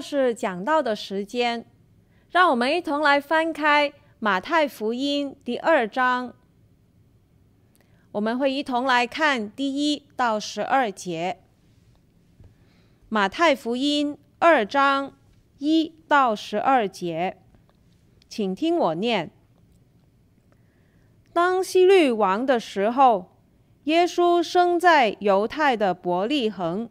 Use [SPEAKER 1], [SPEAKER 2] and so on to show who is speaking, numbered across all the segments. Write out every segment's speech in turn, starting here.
[SPEAKER 1] 是讲到的时间，让我们一同来翻开马太福音第二章。我们会一同来看第一到十二节。马太福音二章一到十二节，请听我念：当希律王的时候，耶稣生在犹太的伯利恒，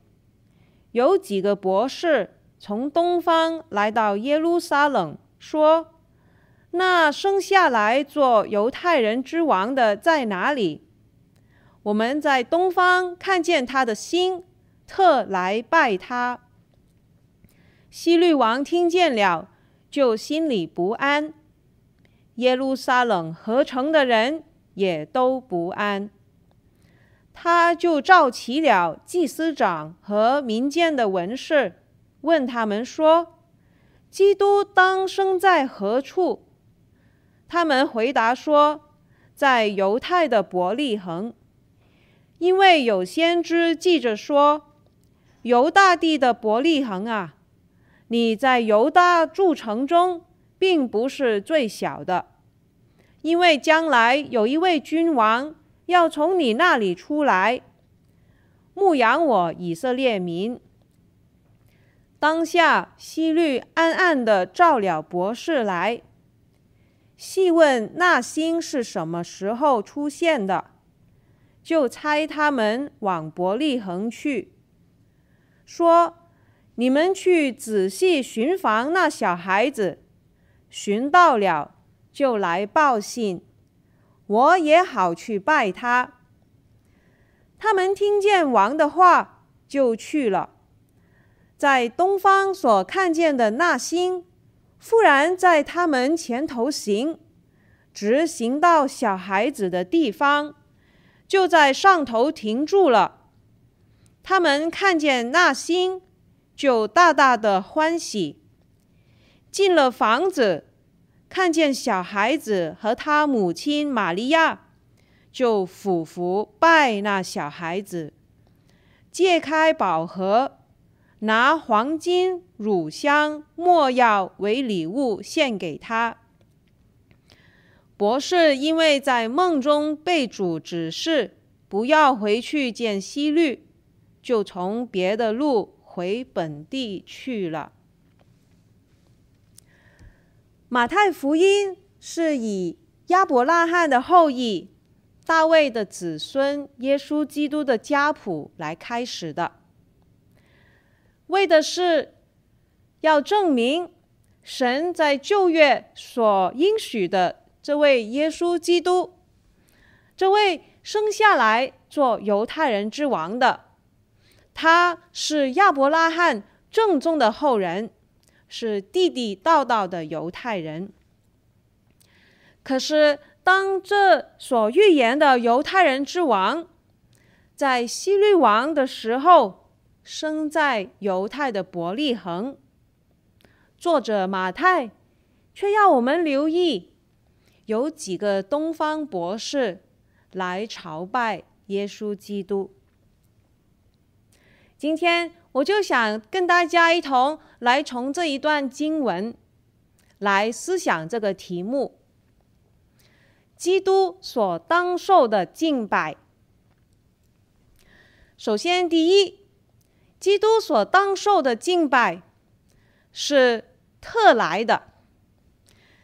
[SPEAKER 1] 有几个博士。从东方来到耶路撒冷，说：“那生下来做犹太人之王的在哪里？我们在东方看见他的星，特来拜他。”希律王听见了，就心里不安；耶路撒冷合城的人也都不安。他就召齐了祭司长和民间的文士。问他们说：“基督当生在何处？”他们回答说：“在犹太的伯利恒，因为有先知记着说：‘犹大地的伯利恒啊，你在犹大诸城中并不是最小的，因为将来有一位君王要从你那里出来，牧养我以色列民。’”当下，希律暗暗地召了博士来，细问那星是什么时候出现的，就差他们往伯利恒去，说：“你们去仔细寻访那小孩子，寻到了就来报信，我也好去拜他。”他们听见王的话，就去了。在东方所看见的那星，忽然在他们前头行，直行到小孩子的地方，就在上头停住了。他们看见那星，就大大的欢喜。进了房子，看见小孩子和他母亲玛利亚，就俯伏拜那小孩子，揭开宝盒。拿黄金、乳香、没药为礼物献给他。博士因为在梦中被主指示不要回去见希律，就从别的路回本地去了。马太福音是以亚伯拉罕的后裔、大卫的子孙、耶稣基督的家谱来开始的。为的是要证明神在旧约所应许的这位耶稣基督，这位生下来做犹太人之王的，他是亚伯拉罕正宗的后人，是地地道道的犹太人。可是，当这所预言的犹太人之王在希律王的时候，生在犹太的伯利恒，作者马太却要我们留意，有几个东方博士来朝拜耶稣基督。今天我就想跟大家一同来从这一段经文来思想这个题目：基督所当受的敬拜。首先，第一。基督所当受的敬拜是特来的，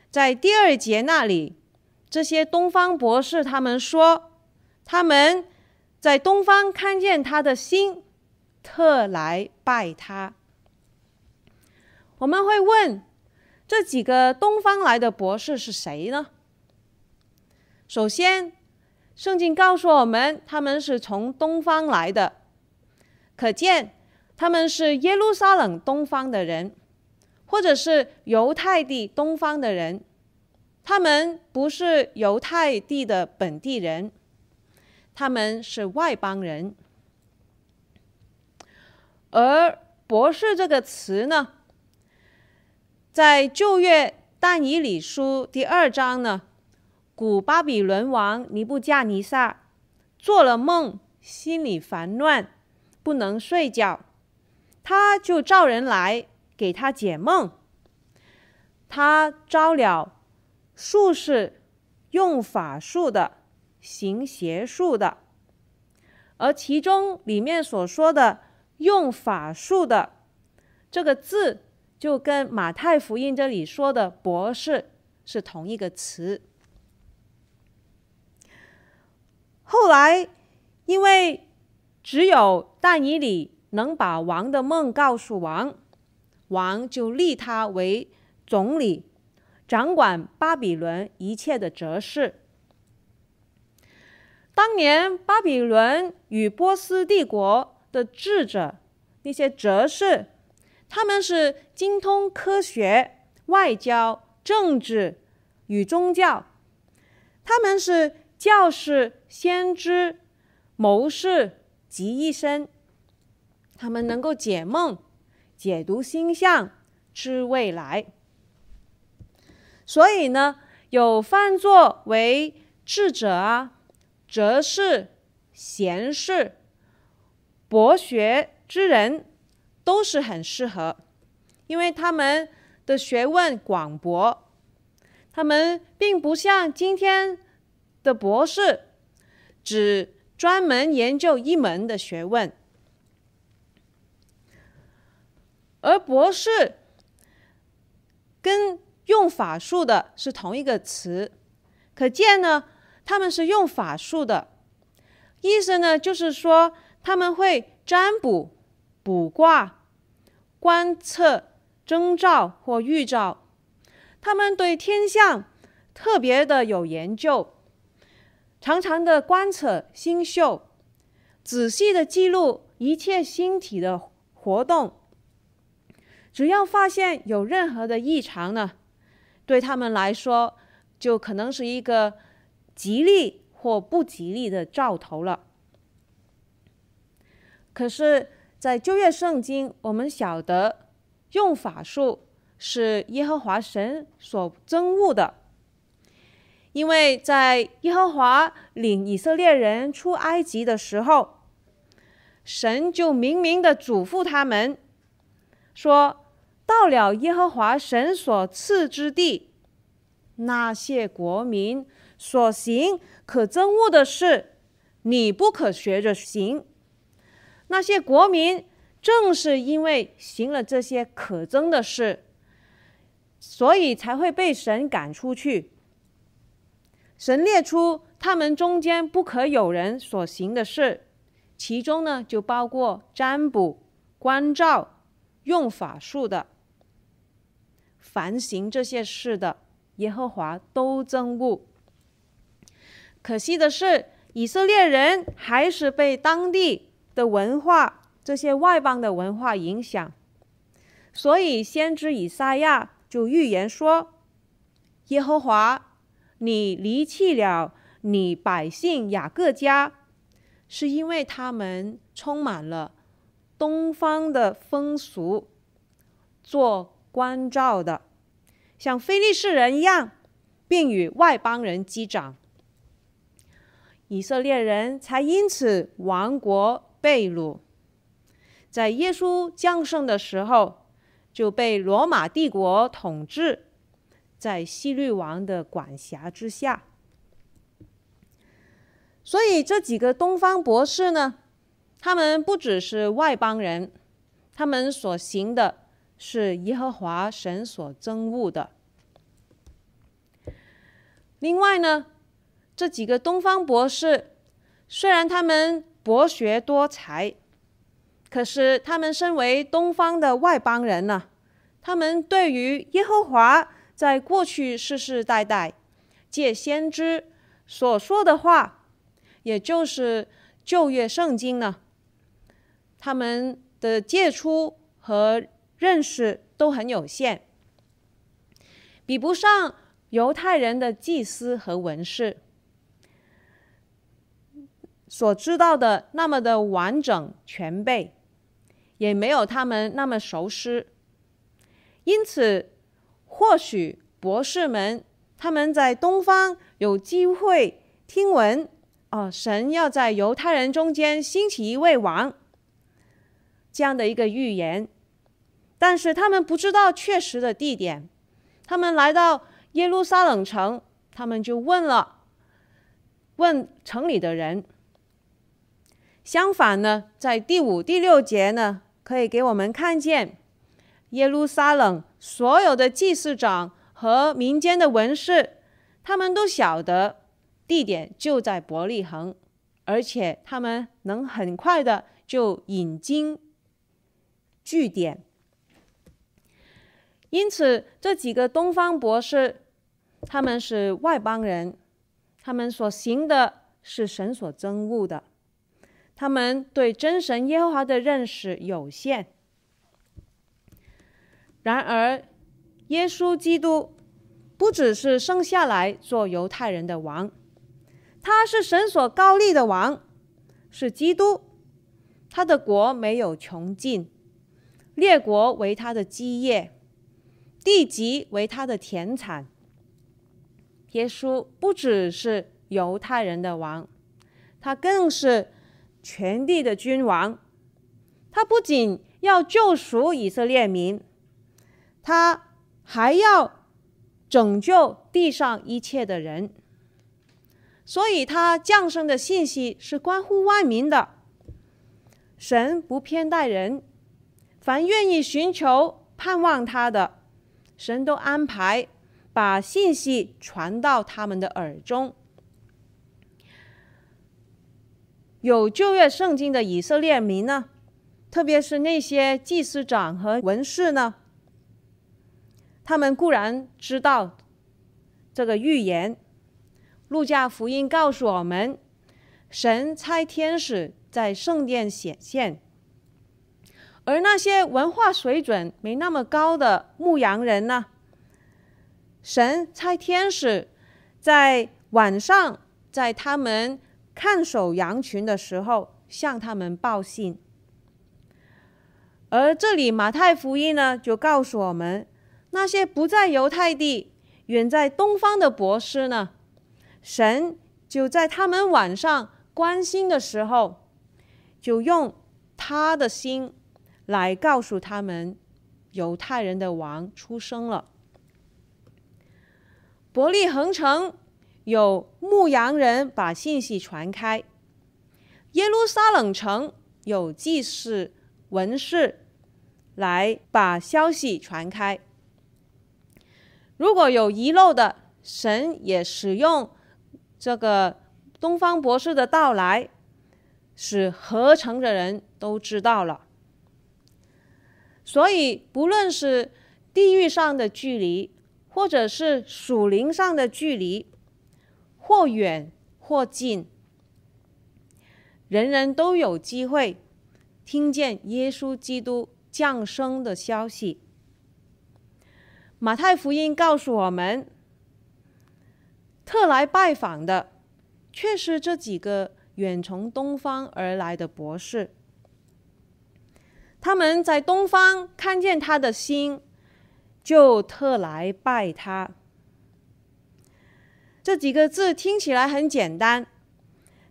[SPEAKER 1] 在第二节那里，这些东方博士他们说，他们在东方看见他的星，特来拜他。我们会问，这几个东方来的博士是谁呢？首先，圣经告诉我们，他们是从东方来的，可见。他们是耶路撒冷东方的人，或者是犹太地东方的人。他们不是犹太地的本地人，他们是外邦人。而“博士”这个词呢，在旧约但以理书第二章呢，古巴比伦王尼布加尼撒做了梦，心里烦乱，不能睡觉。他就召人来给他解梦。他招了术士，用法术的，行邪术的。而其中里面所说的“用法术的”这个字，就跟马太福音这里说的“博士”是同一个词。后来，因为只有但以理能把王的梦告诉王，王就立他为总理，掌管巴比伦一切的哲士。当年巴比伦与波斯帝国的智者，那些哲士，他们是精通科学、外交、政治与宗教，他们是教士、先知、谋士及医生，他们能够解梦、解读星象、知未来。所以呢，有犯作为智者啊。哲士、贤士、博学之人都是很适合，因为他们的学问广博，他们并不像今天的博士，只专门研究一门的学问，而博士跟用法术的是同一个词，可见呢。他们是用法术的，意思呢，就是说他们会占卜、卜卦、观测征兆或预兆。他们对天象特别的有研究，常常的观测星宿，仔细的记录一切星体的活动。只要发现有任何的异常呢，对他们来说就可能是一个。吉利或不吉利的兆头了。可是，在旧约圣经，我们晓得用法术是耶和华神所憎恶的，因为在耶和华领以色列人出埃及的时候，神就明明的嘱咐他们说：“到了耶和华神所赐之地，那些国民。”所行可憎恶的事，你不可学着行。那些国民正是因为行了这些可憎的事，所以才会被神赶出去。神列出他们中间不可有人所行的事，其中呢就包括占卜、观照、用法术的。凡行这些事的，耶和华都憎恶。可惜的是，以色列人还是被当地的文化、这些外邦的文化影响，所以先知以赛亚就预言说：“耶和华，你离弃了你百姓雅各家，是因为他们充满了东方的风俗，做关照的，像非利士人一样，并与外邦人击掌。”以色列人才因此亡国被掳，在耶稣降生的时候就被罗马帝国统治，在希律王的管辖之下。所以这几个东方博士呢，他们不只是外邦人，他们所行的是耶和华神所憎恶的。另外呢，这几个东方博士，虽然他们博学多才，可是他们身为东方的外邦人呢，他们对于耶和华在过去世世代代借先知所说的话，也就是旧约圣经呢，他们的借出和认识都很有限，比不上犹太人的祭司和文士。所知道的那么的完整全备，也没有他们那么熟悉。因此，或许博士们他们在东方有机会听闻哦，神要在犹太人中间兴起一位王，这样的一个预言，但是他们不知道确实的地点。他们来到耶路撒冷城，他们就问了，问城里的人。相反呢，在第五、第六节呢，可以给我们看见耶路撒冷所有的祭司长和民间的文士，他们都晓得地点就在伯利恒，而且他们能很快的就引经据典。因此，这几个东方博士，他们是外邦人，他们所行的是神所憎恶的，他们对真神耶和华的认识有限。然而，耶稣基督不只是生下来做犹太人的王，他是神所高立的王，是基督，他的国没有穷尽，列国为他的基业。地级为他的田产。耶稣不只是犹太人的王，他更是全地的君王。他不仅要救赎以色列民，他还要拯救地上一切的人。所以，他降生的信息是关乎万民的。神不偏待人，凡愿意寻求、盼望他的。神都安排把信息传到他们的耳中。有旧约圣经的以色列民呢，特别是那些祭司长和文士呢，他们固然知道这个预言。路加福音告诉我们，神差天使在圣殿显现。而那些文化水准没那么高的牧羊人呢？神差天使在晚上，在他们看守羊群的时候，向他们报信。而这里马太福音呢，就告诉我们，那些不在犹太地、远在东方的博士呢，神就在他们晚上关心的时候，就用他的心。来告诉他们，犹太人的王出生了。伯利恒城有牧羊人把信息传开，耶路撒冷城有祭司文士来把消息传开。如果有遗漏的，神也使用这个东方博士的到来，使合城的人都知道了。所以，不论是地域上的距离，或者是属灵上的距离，或远或近，人人都有机会听见耶稣基督降生的消息。马太福音告诉我们，特来拜访的，却是这几个远从东方而来的博士。他们在东方看见他的星，就特来拜他。这几个字听起来很简单，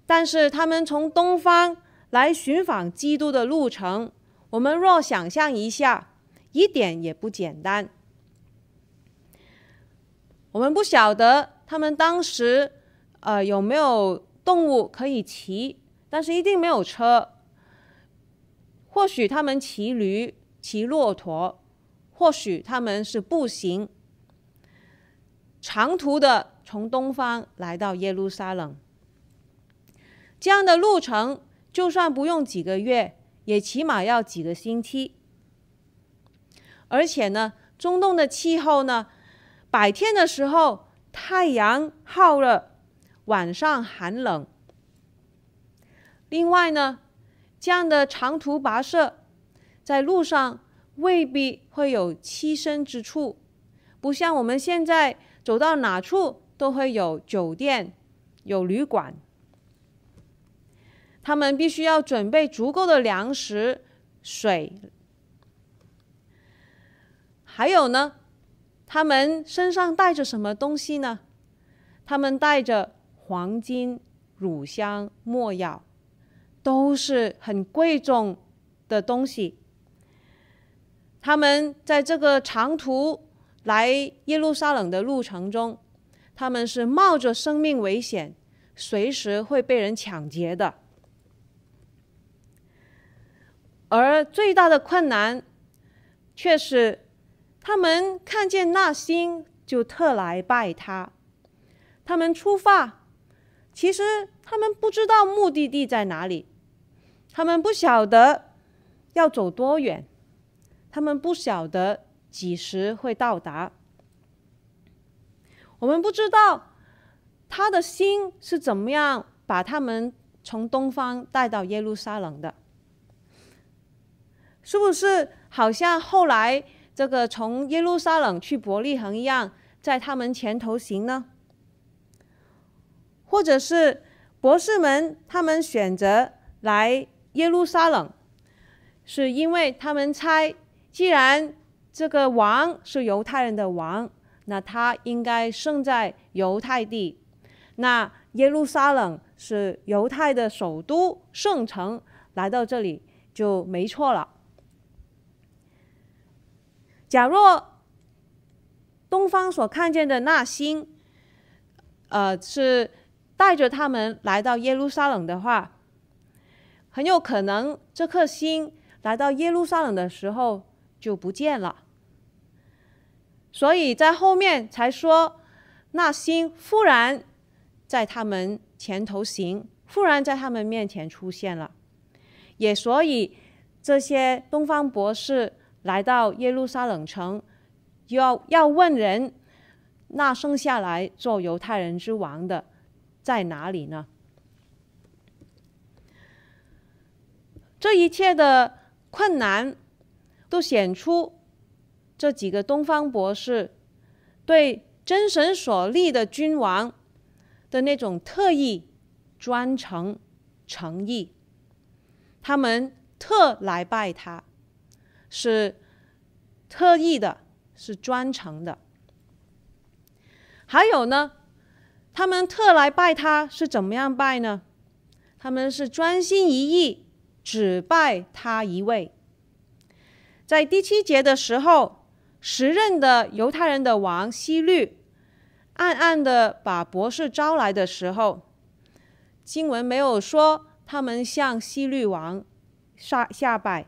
[SPEAKER 1] 但是他们从东方来寻访基督的路程，我们若想象一下，一点也不简单。我们不晓得他们当时呃有没有动物可以骑，但是一定没有车。或许他们骑驴、骑骆驼，或许他们是步行，长途的从东方来到耶路撒冷。这样的路程，就算不用几个月，也起码要几个星期。而且呢，中东的气候呢，白天的时候太阳好热，晚上寒冷。另外呢，这样的长途跋涉，在路上未必会有栖身之处，不像我们现在走到哪处都会有酒店、有旅馆。他们必须要准备足够的粮食、水，还有呢，他们身上带着什么东西呢？他们带着黄金、乳香、没药。都是很贵重的东西。他们在这个长途来耶路撒冷的路程中，他们是冒着生命危险，随时会被人抢劫的。而最大的困难，却是他们看见那星，就特来拜他。他们出发，其实他们不知道目的地在哪里，他们不晓得要走多远。他们不晓得几时会到达，我们不知道他的心是怎么样把他们从东方带到耶路撒冷的，是不是好像后来这个从耶路撒冷去伯利恒一样，在他们前头行呢？或者是博士们他们选择来耶路撒冷，是因为他们猜。既然这个王是犹太人的王，那他应该生在犹太地。那耶路撒冷是犹太的首都圣城，来到这里就没错了。假若东方所看见的那星，呃，是带着他们来到耶路撒冷的话，很有可能这颗星来到耶路撒冷的时候。就不见了，所以在后面才说，那星忽然在他们前头行，忽然在他们面前出现了。也所以这些东方博士来到耶路撒冷城，要要问人，那生下来做犹太人之王的在哪里呢？这一切的困难。都显出这几个东方博士对真神所立的君王的那种特意、专诚、诚意。他们特来拜他，是特意的，是专诚的。还有呢，他们特来拜他是怎么样拜呢？他们是专心一意，只拜他一位。在第七节的时候，时任的犹太人的王希律暗暗的把博士招来的时候，经文没有说他们向希律王下下拜，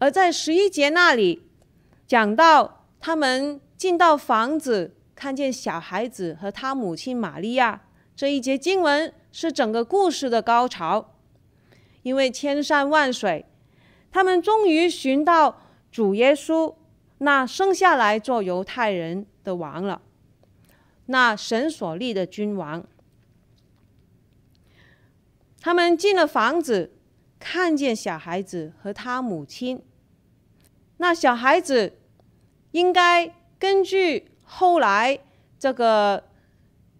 [SPEAKER 1] 而在十一节那里讲到他们进到房子，看见小孩子和他母亲玛利亚，这一节经文是整个故事的高潮，因为千山万水。他们终于寻到主耶稣，那生下来做犹太人的王了，那神所立的君王。他们进了房子，看见小孩子和他母亲。那小孩子应该根据后来这个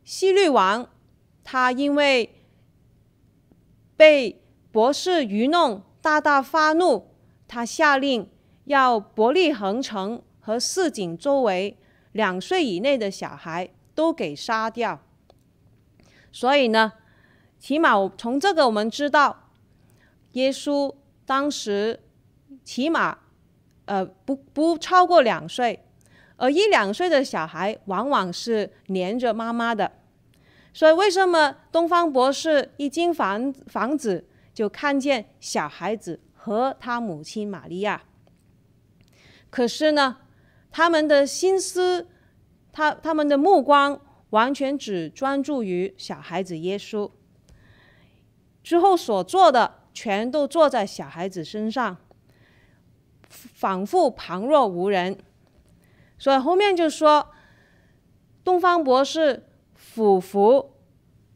[SPEAKER 1] 希律王，他因为被博士愚弄。大大发怒，他下令要伯利恒城和市井周围两岁以内的小孩都给杀掉。所以呢，起码从这个我们知道，耶稣当时起码呃不不超过两岁，而一两岁的小孩往往是黏着妈妈的。所以为什么东方博士一进房房子，就看见小孩子和他母亲玛利亚，可是呢，他们的心思，他他们的目光完全只专注于小孩子耶稣。之后所做的全都做在小孩子身上，仿佛旁若无人。所以后面就说，东方博士俯伏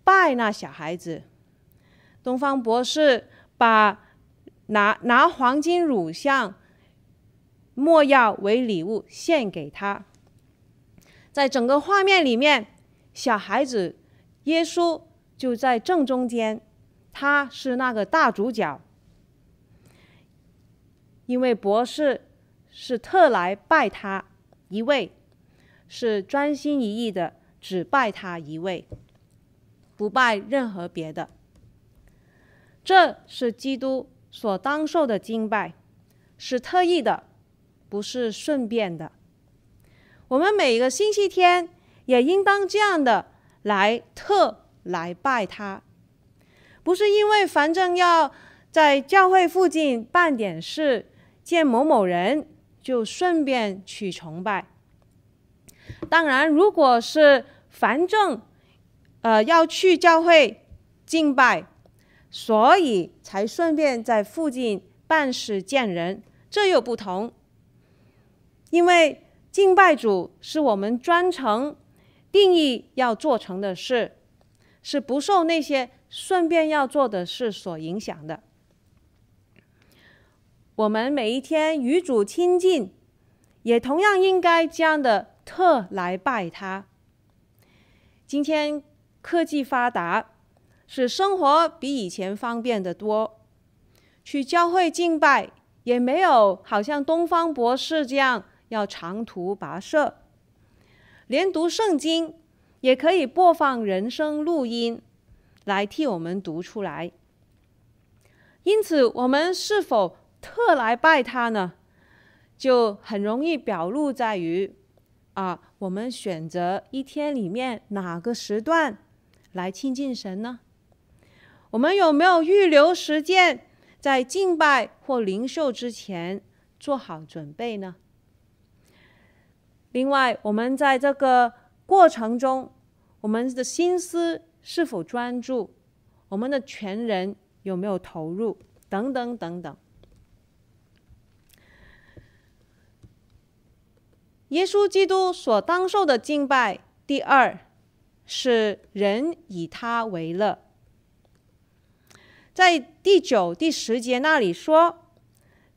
[SPEAKER 1] 拜那小孩子。东方博士把拿拿黄金乳香、没药为礼物献给他，在整个画面里面，小孩子耶稣就在正中间，他是那个大主角，因为博士是特来拜他一位，是专心一意的只拜他一位，不拜任何别的。这是基督所当受的敬拜，是特意的，不是顺便的。我们每个星期天也应当这样的来特来拜他，不是因为反正要在教会附近办点事，见某某人，就顺便去崇拜。当然，如果是反正呃要去教会敬拜，所以才顺便在附近办事见人，这又不同，因为。敬拜主是我们专程定义要做成的事，是不受那些顺便要做的事所影响的。我们每一天与主亲近，也同样应该这样的特来拜他。今天科技发达，使生活比以前方便得多，去教会敬拜也没有好像东方博士这样。要长途跋涉，连读圣经也可以播放人声录音来替我们读出来。因此，我们是否特来拜他呢？就很容易表露在于啊，我们选择一天里面哪个时段来亲近神呢？我们有没有预留时间在敬拜或灵修之前做好准备呢？另外，我们在这个过程中，我们的心思是否专注？我们的全人有没有投入？等等等等。耶稣基督所当受的敬拜，第二是人以他为乐。在第九、第十节那里说，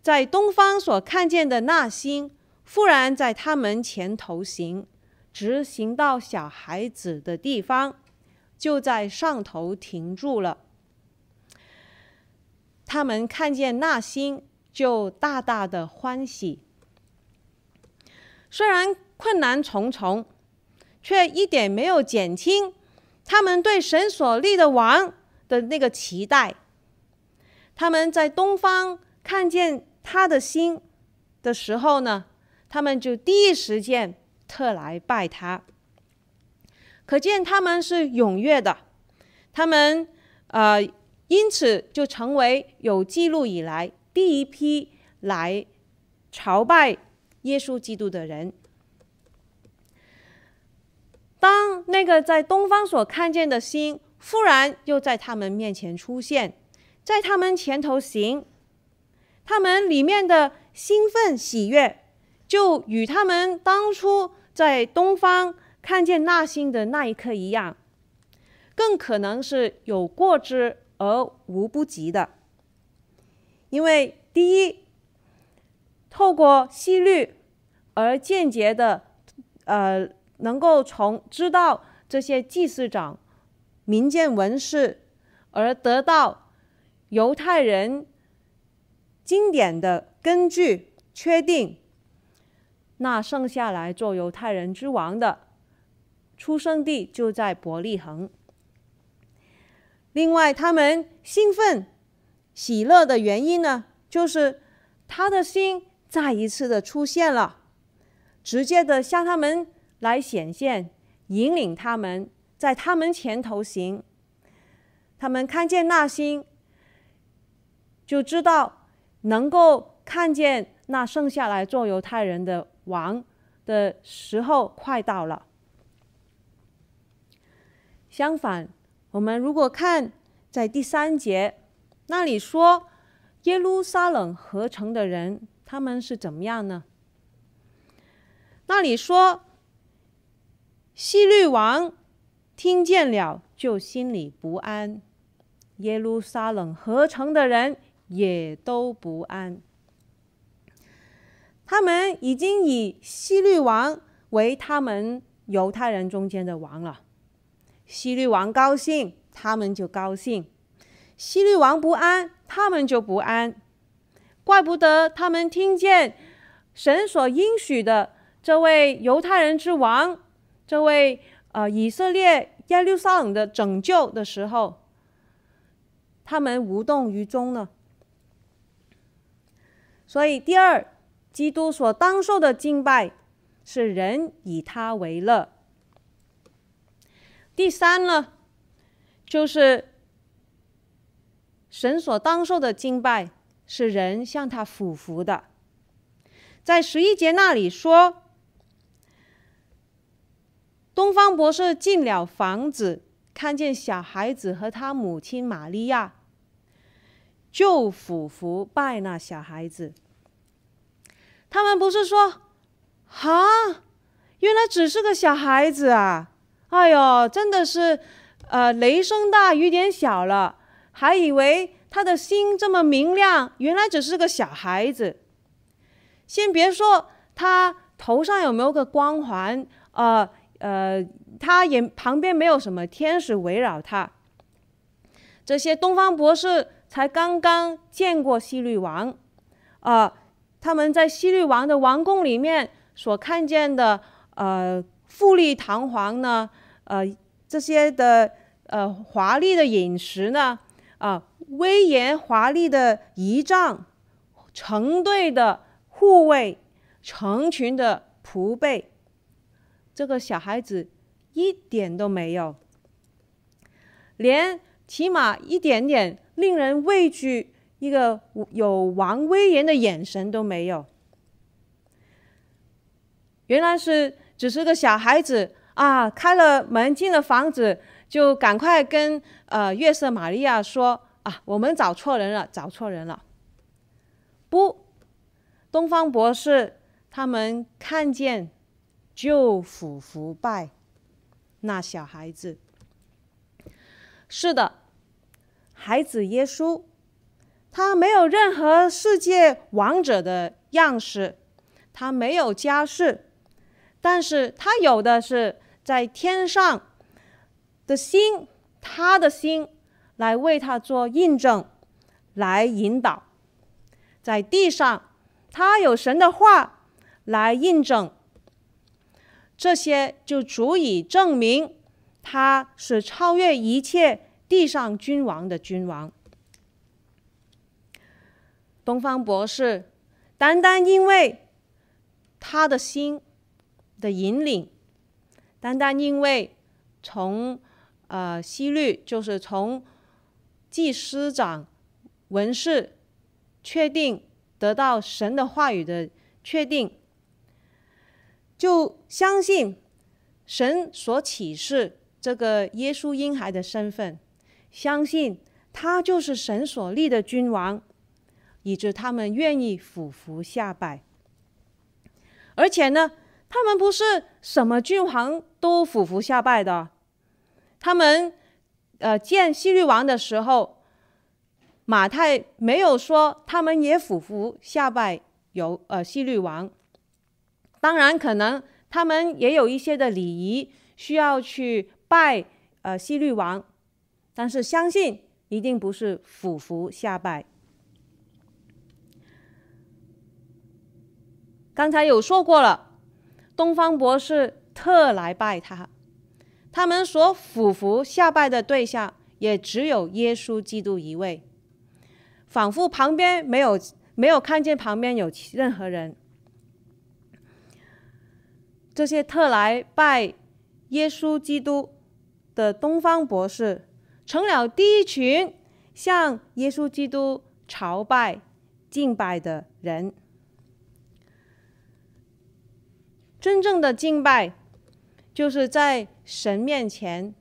[SPEAKER 1] 在东方所看见的那星。忽然在他们前头行，直行到小孩子的地方，就在上头停住了。他们看见那星，就大大的欢喜。虽然困难重重，却一点没有减轻他们对神所立的王的那个期待。他们在东方看见他的星的时候呢，他们就第一时间特来拜他，可见他们是踊跃的。他们呃，因此就成为有记录以来第一批来朝拜耶稣基督的人。当那个在东方所看见的星忽然又在他们面前出现，在他们前头行，他们里面的兴奋喜悦。就与他们当初在东方看见那星的那一刻一样，更可能是有过之而无不及的。因为第一，透过希律而间接的，呃，能够从知道这些祭司长、民间文士，而得到犹太人经典的根据，确定。那剩下来做犹太人之王的出生地就在伯利恒。另外，他们兴奋、喜乐的原因呢，就是他的心再一次的出现了，直接的向他们来显现，引领他们在他们前头行。他们看见那星，就知道能够看见那剩下来做犹太人的。王的时候快到了。相反，我们如果看在第三节那里说，耶路撒冷合成的人，他们是怎么样呢？那里说，希律王听见了就心里不安，耶路撒冷合成的人也都不安。他们已经以希律王为他们犹太人中间的王了。希律王高兴，他们就高兴；希律王不安，他们就不安。怪不得他们听见神所应许的这位犹太人之王，这位呃以色列耶路撒冷的拯救的时候，他们无动于衷呢。所以第二，基督所当受的敬拜是人以他为乐。第三呢，就是神所当受的敬拜是人向他俯伏的。在十一节那里说，东方博士进了房子，看见小孩子和他母亲玛利亚，就俯伏拜那小孩子。他们不是说，啊，原来只是个小孩子啊！哎呦，真的是，呃，雷声大雨点小了，还以为他的心这么明亮，原来只是个小孩子。先别说他头上有没有个光环，呃呃，他也旁边没有什么天使围绕他。这些东方博士才刚刚见过希律王，啊、他们在希律王的王宫里面所看见的，呃，富丽堂皇呢，呃，这些的呃华丽的饮食呢，啊、威严华丽的仪仗，成对的。护卫成群的仆辈，这个小孩子一点都没有，连起码一点点令人畏惧、一个有王威严的眼神都没有。原来是只是个小孩子啊！开了门进了房子，就赶快跟呃约瑟玛利亚说啊：“我们找错人了，找错人了。”不。东方博士他们看见就俯伏拜那小孩子。是的，孩子耶稣，他没有任何世界王者的样式，他没有家世，但是他有的是在天上的心，他的心来为他做印证，来引导，在地上。他有神的话来印证，这些就足以证明他是超越一切地上君王的君王。东方博士单单因为他的心的引领，单单因为从呃希律就是从祭司长文士确定。得到神的话语的确定，就相信神所启示这个耶稣婴孩的身份，相信他就是神所立的君王，以致他们愿意俯伏下拜。而且呢，他们不是什么君王都俯伏下拜的，他们呃见希律王的时候。马太没有说他们也俯伏下拜有呃希律王，当然可能他们也有一些的礼仪需要去拜呃希律王，但是相信一定不是俯伏下拜。刚才有说过了，东方博士特来拜他，他们所俯伏下拜的对象也只有耶稣基督一位。仿佛旁边没有没有看见旁边有任何人。这些特来拜耶稣基督的东方博士，成了第一群向耶稣基督朝拜敬拜的人。真正的敬拜，就是在神面前，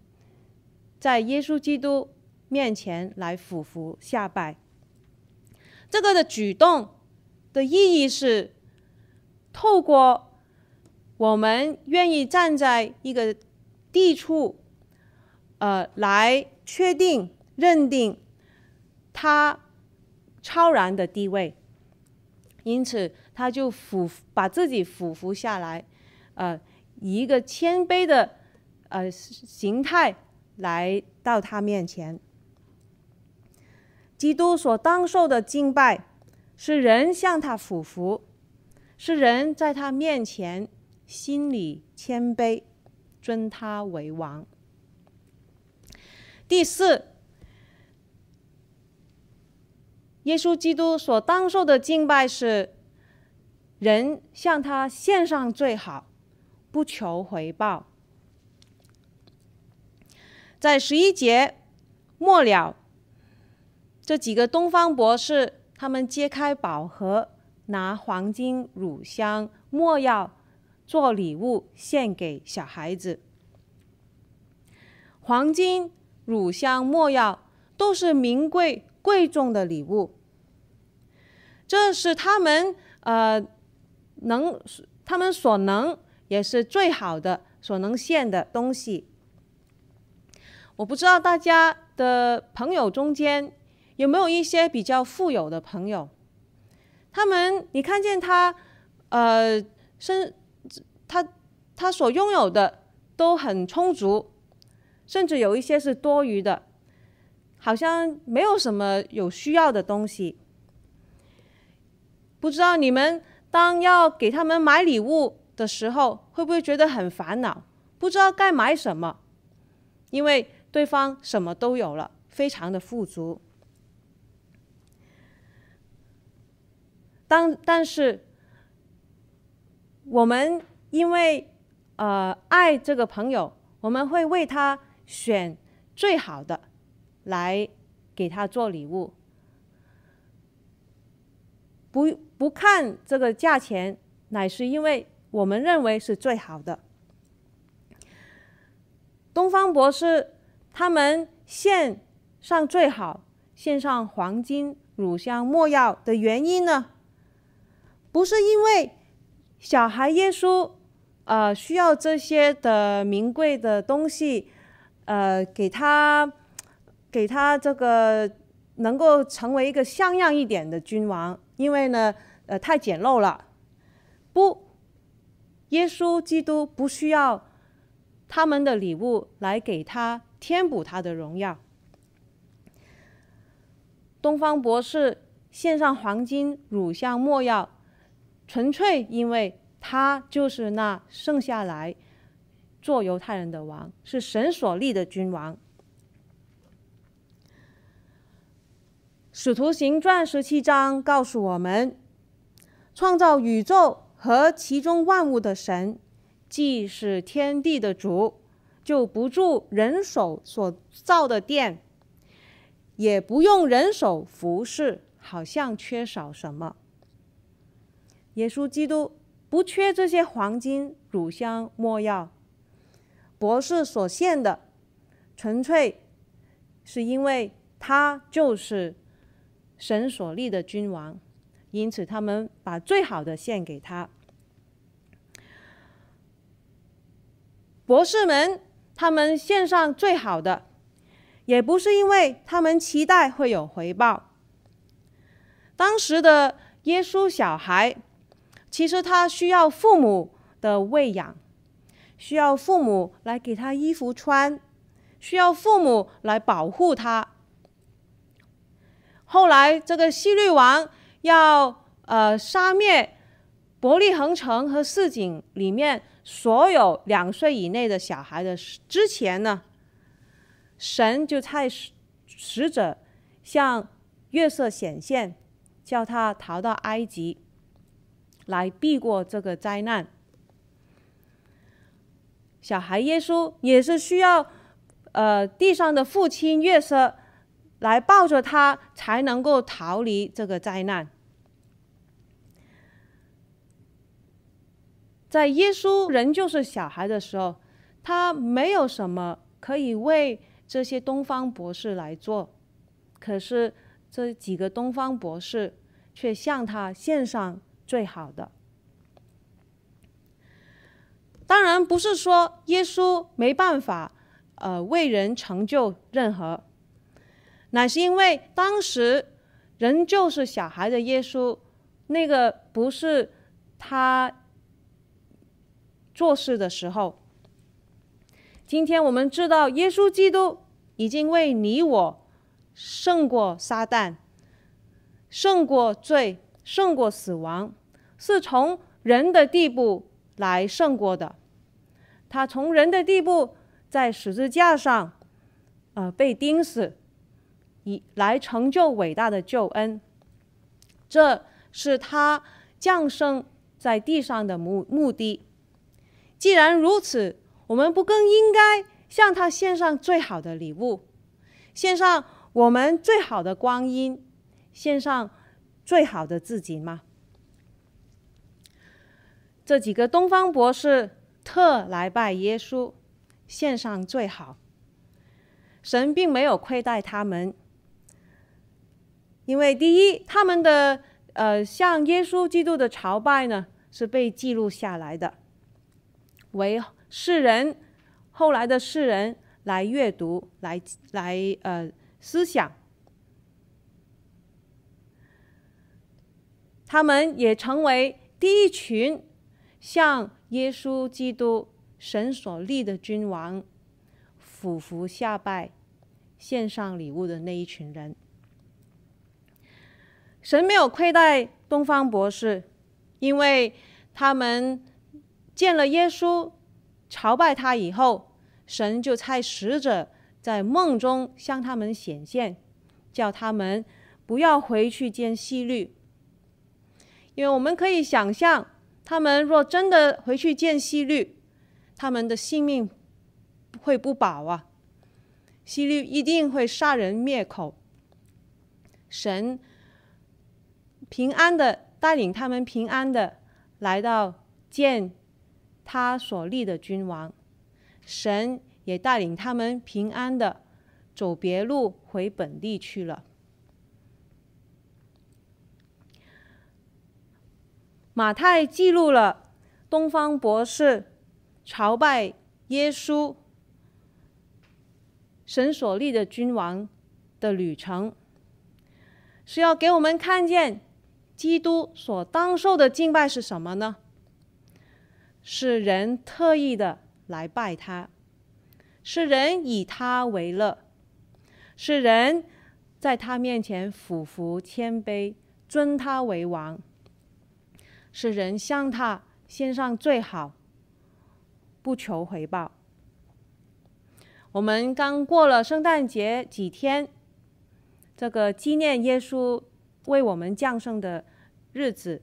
[SPEAKER 1] 在耶稣基督面前来俯伏下拜。这个的举动的意义是，透过我们愿意站在一个地处，呃，来确定、认定他超然的地位，因此他就俯把自己俯伏下来，呃，以一个谦卑的呃形态来到他面前。基督所当受的敬拜，是人向他俯伏，是人在他面前心里谦卑，尊他为王。第四，耶稣基督所当受的敬拜是人向他献上最好，不求回报。在十一节末了，这几个东方博士，他们揭开宝盒，拿黄金、乳香、没药做礼物献给小孩子。黄金、乳香、没药都是名贵贵重的礼物，这是他们呃能他们所能也是最好的所能献的东西。我不知道大家的朋友中间。有没有一些比较富有的朋友？他们，你看见他，呃，身，他他所拥有的都很充足，甚至有一些是多余的，好像没有什么有需要的东西。不知道你们当要给他们买礼物的时候，会不会觉得很烦恼？不知道该买什么，因为对方什么都有了，非常的富足。当但是，我们因为呃爱这个朋友，我们会为他选最好的来给他做礼物，不不看这个价钱，乃是因为我们认为是最好的。东方博士他们献上最好，献上黄金、乳香、没药的原因呢？不是因为小孩耶稣，呃，需要这些的名贵的东西，呃，给他，给他这个能够成为一个像样一点的君王，因为呢，呃，太简陋了。不，耶稣基督不需要他们的礼物来给他填补他的荣耀。东方博士献上黄金、乳香、没药。纯粹因为他就是那剩下来做犹太人的王，是神所立的君王。使徒行传十七章告诉我们，创造宇宙和其中万物的神，既是天地的主，就不住人手所造的殿，也不用人手服侍，好像缺少什么。耶稣基督不缺这些黄金、乳香、没药，博士所献的，纯粹是因为他就是神所立的君王，因此他们把最好的献给他。博士们他们献上最好的，也不是因为他们期待会有回报。当时的耶稣小孩。其实他需要父母的喂养，需要父母来给他衣服穿，需要父母来保护他。后来这个希律王要呃杀灭伯利恒城和市井里面所有两岁以内的小孩的之前呢，神就差使使者向月色显现，叫他逃到埃及。来避过这个灾难。小孩耶稣也是需要，呃，地上的父亲约瑟来抱着他，才能够逃离这个灾难。在耶稣仍旧是小孩的时候，他没有什么可以为这些东方博士来做，可是这几个东方博士却向他献上。最好的，当然不是说耶稣没办法，呃，为人成就任何，乃是因为当时仍旧是小孩的耶稣，那个不是他做事的时候。今天我们知道，耶稣基督已经为你我胜过撒旦，胜过罪。胜过死亡，是从人的地步来胜过的。他从人的地步在十字架上，呃，被钉死，以来成就伟大的救恩。这是他降生在地上的目目的。既然如此，我们不更应该向他献上最好的礼物，献上我们最好的光阴，献上最好的自己吗？这几个东方博士特来拜耶稣，献上最好。神并没有亏待他们，因为第一，他们的呃向耶稣基督的朝拜呢是被记录下来的。为世人，后来的世人来阅读，来来呃思想，他们也成为第一群向耶稣基督神所立的君王俯伏下拜、献上礼物的那一群人。神没有亏待东方博士，因为他们。见了耶稣，朝拜他以后，神就差使者在梦中向他们显现，叫他们不要回去见希律。因为我们可以想象，他们若真的回去见希律，他们的性命会不保啊！希律一定会杀人灭口。神平安的带领他们平安的来到见。他所立的君王，神也带领他们平安的走别路回本地去了。马太记录了东方博士朝拜耶稣，神所立的君王的旅程，是要给我们看见基督所当受的敬拜是什么呢？是人特意的来拜他，是人以他为乐，是人在他面前俯伏谦卑，尊他为王，是人向他献上最好，不求回报。我们刚过了圣诞节几天，这个纪念耶稣为我们降生的日子。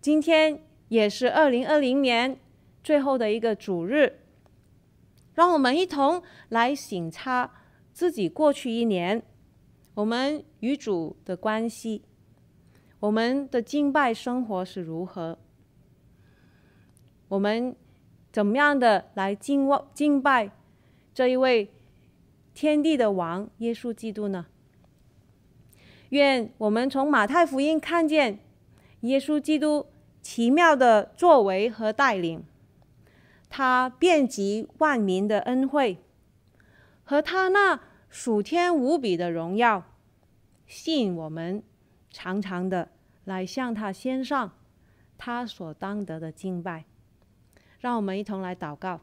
[SPEAKER 1] 今天也是二零二零年最后的一个主日，让我们一同来省察自己过去一年，我们与主的关系，我们的敬拜生活是如何，我们怎么样的来敬望敬拜这一位天地的王耶稣基督呢？愿我们从马太福音看见耶稣基督。奇妙的作为和带领，他遍及万民的恩惠，和他那属天无比的荣耀，吸引我们长长的来向他献上他所当得的敬拜。让我们一同来祷告。